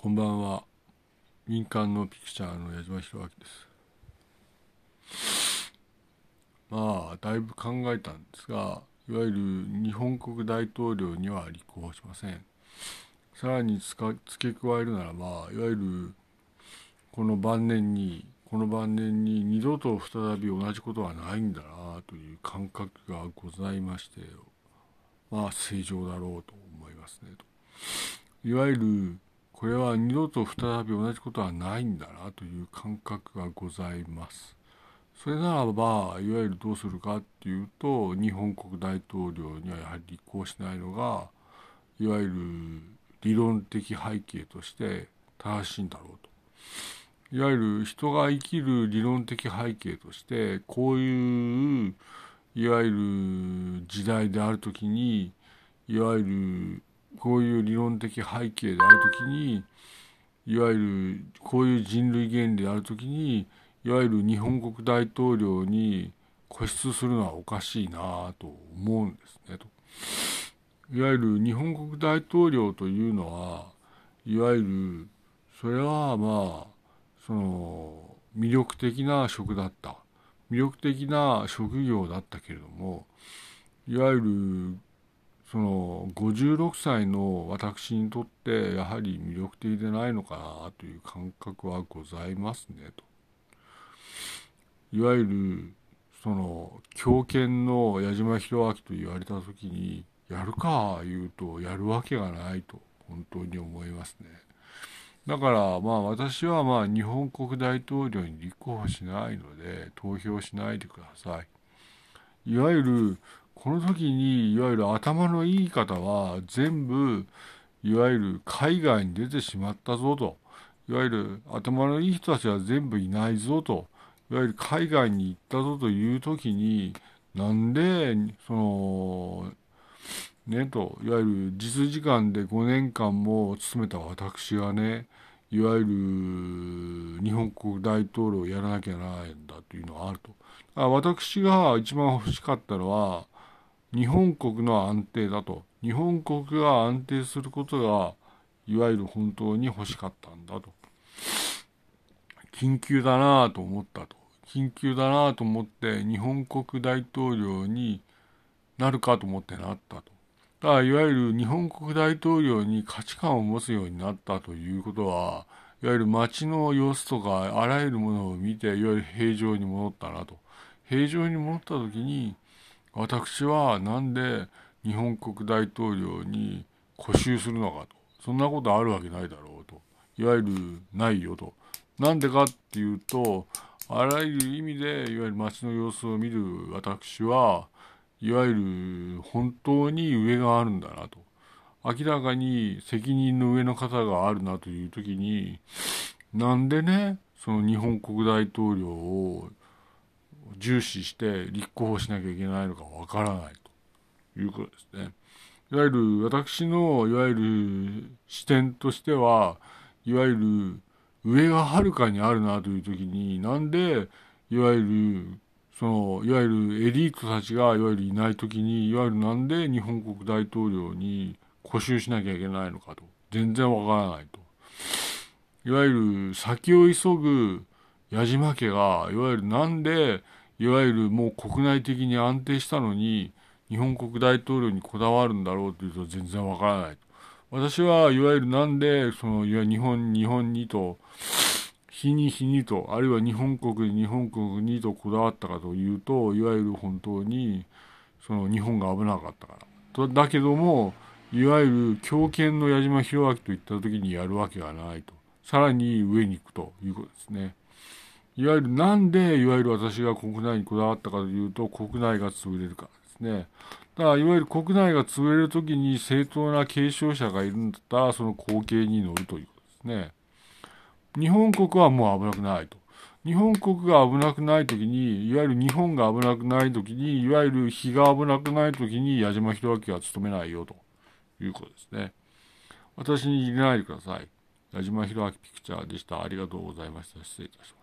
こんばんは。民間のピクチャーの矢島弘明です。まあだいぶ考えたんですがいわゆる日本国大統領には立候補しません。さらに付け加えるならばいわゆるこの晩年にこの晩年に二度と再び同じことはないんだなという感覚がございましてまあ正常だろうと思いますねと。いわゆるこれは二度と再び同じことはないんだなという感覚がございます。それならばいわゆるどうするかっていうと日本国大統領にはやはり立候補しないのがいわゆる理論的背景として正しいんだろうと。いわゆる人が生きる理論的背景としてこういういわゆる時代である時にいわゆるこういう理論的背景である時にいわゆるこういう人類原理である時にいわゆる日本国大統領に固執するのはおかしいなと思うんですねと。いわゆる日本国大統領というのはいわゆるそれはまあその魅力的な職だった魅力的な職業だったけれどもいわゆるその56歳の私にとってやはり魅力的でないのかなという感覚はございますねと。いわゆるその狂犬の矢島弘明と言われた時にやるか言うとやるわけがないと本当に思いますね。だからまあ私はまあ日本国大統領に立候補しないので投票しないでください。いわゆるこの時にいわゆる頭のいい方は全部いわゆる海外に出てしまったぞといわゆる頭のいい人たちは全部いないぞといわゆる海外に行ったぞという時になんでそのねといわゆる実時間で5年間も務めた私がねいわゆる日本国大統領をやらなきゃならないんだというのはあると。私が一番欲しかったのは日本国の安定だと。日本国が安定することがいわゆる本当に欲しかったんだと。緊急だなぁと思ったと。緊急だなぁと思って日本国大統領になるかと思ってなったと。だからいわゆる日本国大統領に価値観を持つようになったということはいわゆる街の様子とかあらゆるものを見ていわゆる平常に戻ったなと。平常に戻った時に私はなんで日本国大統領に固執するのかと。そんなことあるわけないだろうと。いわゆるないよと。なんでかっていうとあらゆる意味でいわゆる街の様子を見る私はいわゆる本当に上があるんだなと。明らかに責任の上の方があるなという時になんでねその日本国大統領を重視して立候補しなきゃいけないのかわからないということですね。いわゆる私のいわゆる視点としてはいわゆる上がはるかにあるなという時になんでいわゆるそのいわゆるエリートたちがいわゆるいない時にいわゆるなんで日本国大統領に固執しなきゃいけないのかと全然わからないと。いわゆる先を急ぐ矢島家がいわゆるなんでいわゆるもう国内的に安定したのに日本国大統領にこだわるんだろうというと全然わからない私はいわゆるなんでそのいや日本日本にと日に日にとあるいは日本国に日本国にとこだわったかというといわゆる本当にその日本が危なかったから。とだけどもいわゆる強権の矢島弘明といった時にやるわけがないと。さらに上に行くということですね。いわゆるなんでいわゆる私が国内にこだわったかというと国内が潰れるからですね。だからいわゆる国内が潰れる時に正当な継承者がいるんだったらその後継に乗るということですね。日本国はもう危なくないと。日本国が危なくない時に、いわゆる日本が危なくない時に、いわゆる日が危なくない時に矢島弘明は務めないよということですね。私に入れないでください。矢島弘明ピクチャーでした。ありがとうございました。失礼いたします。